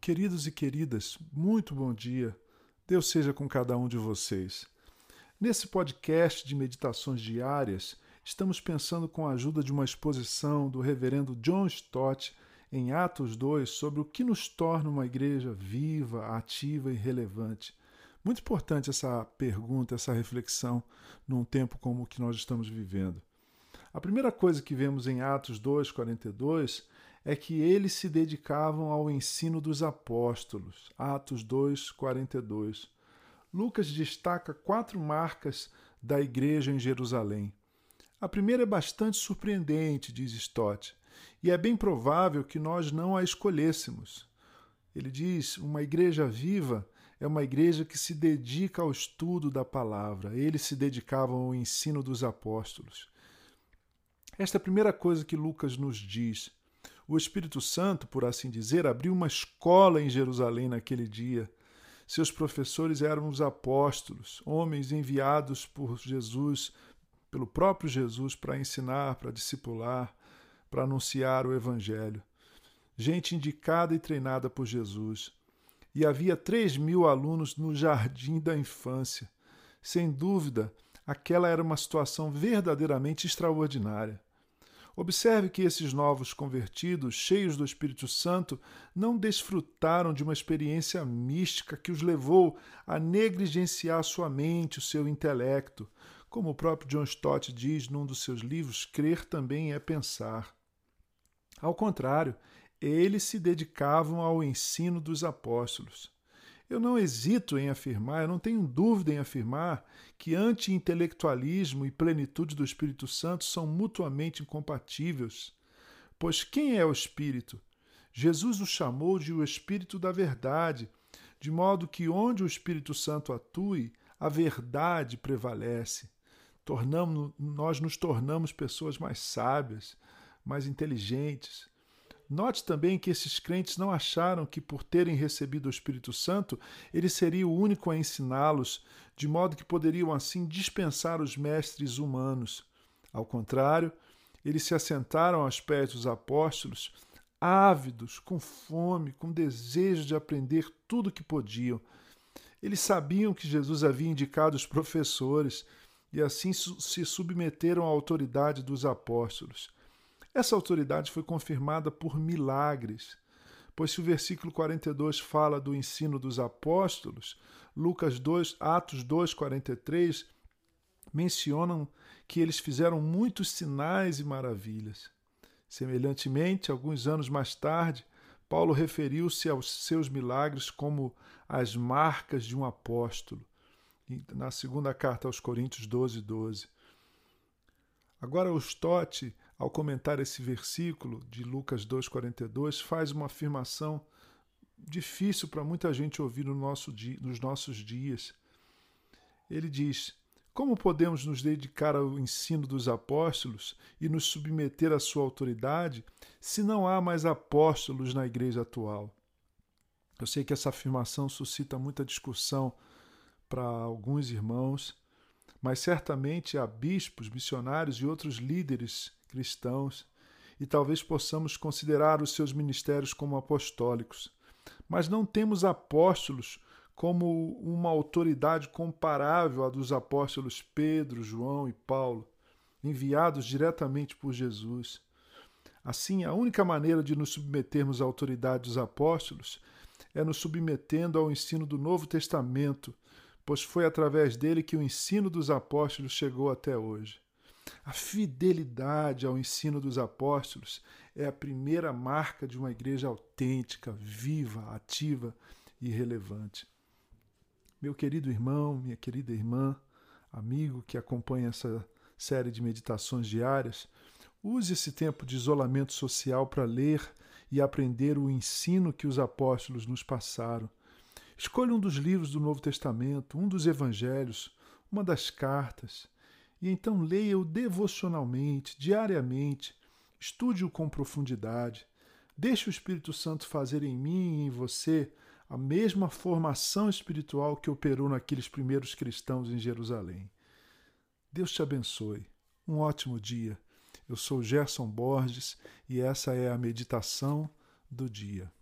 Queridos e queridas, muito bom dia. Deus seja com cada um de vocês. Nesse podcast de meditações diárias, estamos pensando com a ajuda de uma exposição do reverendo John Stott em Atos 2 sobre o que nos torna uma igreja viva, ativa e relevante. Muito importante essa pergunta, essa reflexão num tempo como o que nós estamos vivendo. A primeira coisa que vemos em Atos 2:42 é que eles se dedicavam ao ensino dos apóstolos. Atos 2, 42. Lucas destaca quatro marcas da igreja em Jerusalém. A primeira é bastante surpreendente, diz Stott, e é bem provável que nós não a escolhêssemos. Ele diz: uma igreja viva é uma igreja que se dedica ao estudo da palavra. Eles se dedicavam ao ensino dos apóstolos. Esta é a primeira coisa que Lucas nos diz o Espírito Santo, por assim dizer, abriu uma escola em Jerusalém naquele dia. Seus professores eram os apóstolos, homens enviados por Jesus, pelo próprio Jesus, para ensinar, para discipular, para anunciar o Evangelho. Gente indicada e treinada por Jesus. E havia três mil alunos no jardim da infância. Sem dúvida, aquela era uma situação verdadeiramente extraordinária. Observe que esses novos convertidos, cheios do Espírito Santo, não desfrutaram de uma experiência mística que os levou a negligenciar sua mente, o seu intelecto. Como o próprio John Stott diz num dos seus livros, crer também é pensar. Ao contrário, eles se dedicavam ao ensino dos apóstolos. Eu não hesito em afirmar, eu não tenho dúvida em afirmar que anti-intelectualismo e plenitude do Espírito Santo são mutuamente incompatíveis. Pois quem é o Espírito? Jesus o chamou de o Espírito da Verdade, de modo que onde o Espírito Santo atue, a verdade prevalece. Tornamos, nós nos tornamos pessoas mais sábias, mais inteligentes, Note também que esses crentes não acharam que, por terem recebido o Espírito Santo, ele seria o único a ensiná-los, de modo que poderiam assim dispensar os mestres humanos. Ao contrário, eles se assentaram aos pés dos apóstolos, ávidos, com fome, com desejo de aprender tudo o que podiam. Eles sabiam que Jesus havia indicado os professores e assim se submeteram à autoridade dos apóstolos. Essa autoridade foi confirmada por milagres, pois se o versículo 42 fala do ensino dos apóstolos, Lucas 2, Atos 2, 43 mencionam que eles fizeram muitos sinais e maravilhas. Semelhantemente, alguns anos mais tarde, Paulo referiu-se aos seus milagres como as marcas de um apóstolo, na segunda carta aos Coríntios 12, 12. Agora, o Stott ao comentar esse versículo de Lucas 2,42, faz uma afirmação difícil para muita gente ouvir no nosso nos nossos dias. Ele diz: Como podemos nos dedicar ao ensino dos apóstolos e nos submeter à sua autoridade se não há mais apóstolos na igreja atual? Eu sei que essa afirmação suscita muita discussão para alguns irmãos, mas certamente há bispos, missionários e outros líderes cristãos, e talvez possamos considerar os seus ministérios como apostólicos. Mas não temos apóstolos como uma autoridade comparável à dos apóstolos Pedro, João e Paulo, enviados diretamente por Jesus. Assim, a única maneira de nos submetermos à autoridade dos apóstolos é nos submetendo ao ensino do Novo Testamento, pois foi através dele que o ensino dos apóstolos chegou até hoje. A fidelidade ao ensino dos apóstolos é a primeira marca de uma igreja autêntica, viva, ativa e relevante. Meu querido irmão, minha querida irmã, amigo que acompanha essa série de meditações diárias, use esse tempo de isolamento social para ler e aprender o ensino que os apóstolos nos passaram. Escolha um dos livros do Novo Testamento, um dos evangelhos, uma das cartas e então leia-o devocionalmente, diariamente, estude-o com profundidade. Deixe o Espírito Santo fazer em mim e em você a mesma formação espiritual que operou naqueles primeiros cristãos em Jerusalém. Deus te abençoe. Um ótimo dia. Eu sou Gerson Borges e essa é a meditação do dia.